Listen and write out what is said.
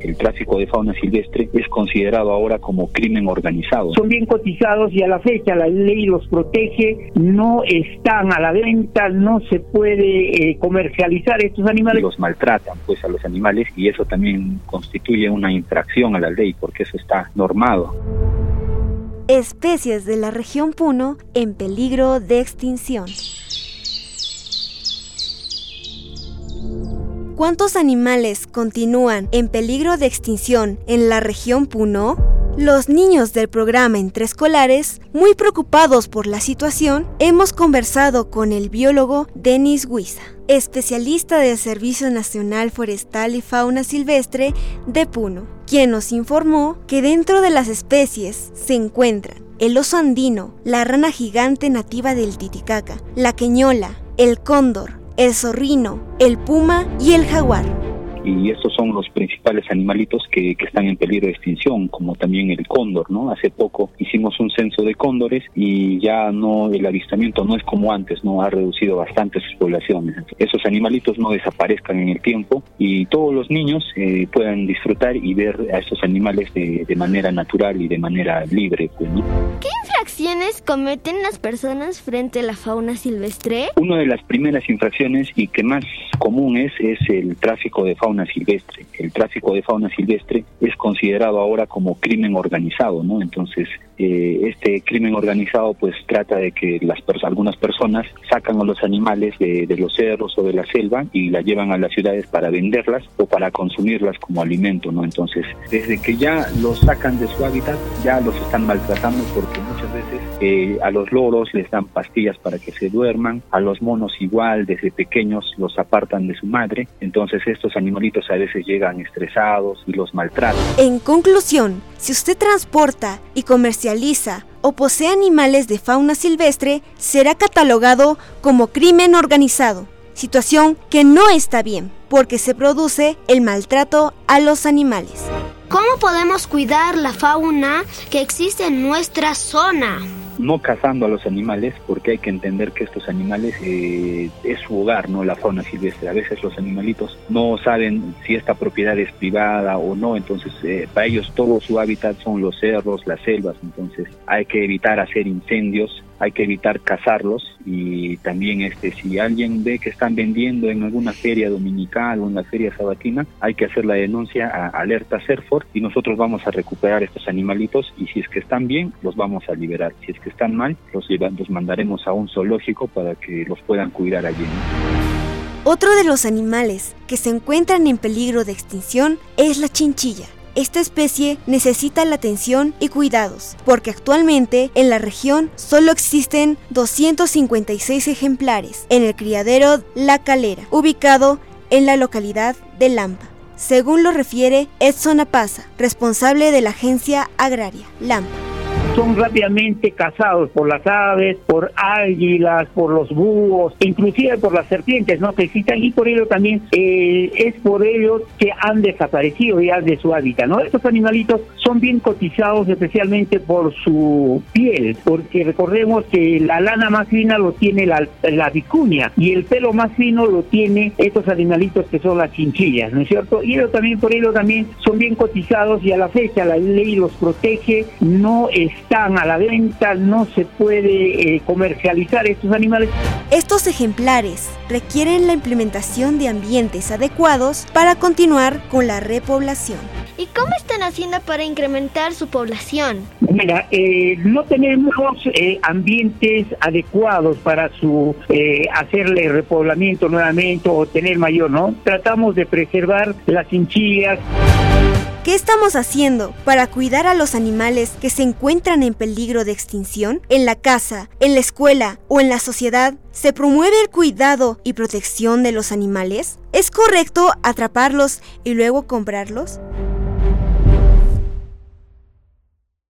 El tráfico de fauna silvestre es considerado ahora como crimen organizado. Son bien cotizados y a la fecha la ley los protege, no están a la venta, no se puede eh, comercializar estos animales. Los maltratan pues a los animales y eso también constituye una infracción a la ley porque eso está normado. Especies de la región Puno en peligro de extinción. ¿Cuántos animales continúan en peligro de extinción en la región Puno? Los niños del programa Entre Escolares, muy preocupados por la situación, hemos conversado con el biólogo Denis Huiza, especialista del Servicio Nacional Forestal y Fauna Silvestre de Puno, quien nos informó que dentro de las especies se encuentran el oso andino, la rana gigante nativa del Titicaca, la queñola, el cóndor, el zorrino, el puma y el jaguar y estos son los principales animalitos que, que, están en peligro de extinción, como también el cóndor, ¿no? Hace poco hicimos un censo de cóndores y ya no el avistamiento no es como antes, no ha reducido bastante sus poblaciones. Esos animalitos no desaparezcan en el tiempo y todos los niños eh, puedan disfrutar y ver a estos animales de, de manera natural y de manera libre, pues, ¿no? ¿Qué infracciones cometen las personas frente a la fauna silvestre? Una de las primeras infracciones y que más común es es el tráfico de fauna silvestre. El tráfico de fauna silvestre es considerado ahora como crimen organizado, ¿no? Entonces, eh, este crimen organizado pues trata de que las algunas personas sacan a los animales de, los cerros o de la selva y las llevan a las ciudades para venderlas o para consumirlas como alimento, ¿no? Entonces, desde que ya los sacan de su hábitat, ya los están maltratando porque muchas veces eh, a los loros les dan pastillas para que se duerman, a los monos igual, desde pequeños los apartan de su madre, entonces estos animalitos a veces llegan estresados y los maltratan. En conclusión, si usted transporta y comercializa o posee animales de fauna silvestre, será catalogado como crimen organizado, situación que no está bien, porque se produce el maltrato a los animales. ¿Cómo podemos cuidar la fauna que existe en nuestra zona? no cazando a los animales, porque hay que entender que estos animales eh, es su hogar, no la fauna silvestre. A veces los animalitos no saben si esta propiedad es privada o no, entonces eh, para ellos todo su hábitat son los cerros, las selvas, entonces hay que evitar hacer incendios hay que evitar cazarlos y también este si alguien ve que están vendiendo en alguna feria dominical o en la feria sabatina, hay que hacer la denuncia a Alerta Serford y nosotros vamos a recuperar estos animalitos y si es que están bien, los vamos a liberar. Si es que están mal, los, los mandaremos a un zoológico para que los puedan cuidar allí. Otro de los animales que se encuentran en peligro de extinción es la chinchilla. Esta especie necesita la atención y cuidados, porque actualmente en la región solo existen 256 ejemplares en el criadero La Calera, ubicado en la localidad de Lampa. Según lo refiere Edson Apaza, responsable de la agencia agraria Lampa son rápidamente cazados por las aves, por águilas, por los búhos, inclusive por las serpientes, ¿no? Que existen y por ello también eh, es por ello que han desaparecido ya de su hábitat, ¿no? Estos animalitos son bien cotizados especialmente por su piel, porque recordemos que la lana más fina lo tiene la, la vicuña y el pelo más fino lo tiene estos animalitos que son las chinchillas, ¿no es cierto? Y ellos también por ello también son bien cotizados y a la fecha la ley los protege, no es están a la venta, no se puede eh, comercializar estos animales. Estos ejemplares requieren la implementación de ambientes adecuados para continuar con la repoblación. ¿Y cómo están haciendo para incrementar su población? Mira, eh, no tenemos eh, ambientes adecuados para su hacerle repoblamiento nuevamente o tener mayor, ¿no? Tratamos de preservar las chinchillas. ¿Qué estamos haciendo para cuidar a los animales que se encuentran en peligro de extinción? En la casa, en la escuela o en la sociedad, ¿se promueve el cuidado y protección de los animales? ¿Es correcto atraparlos y luego comprarlos?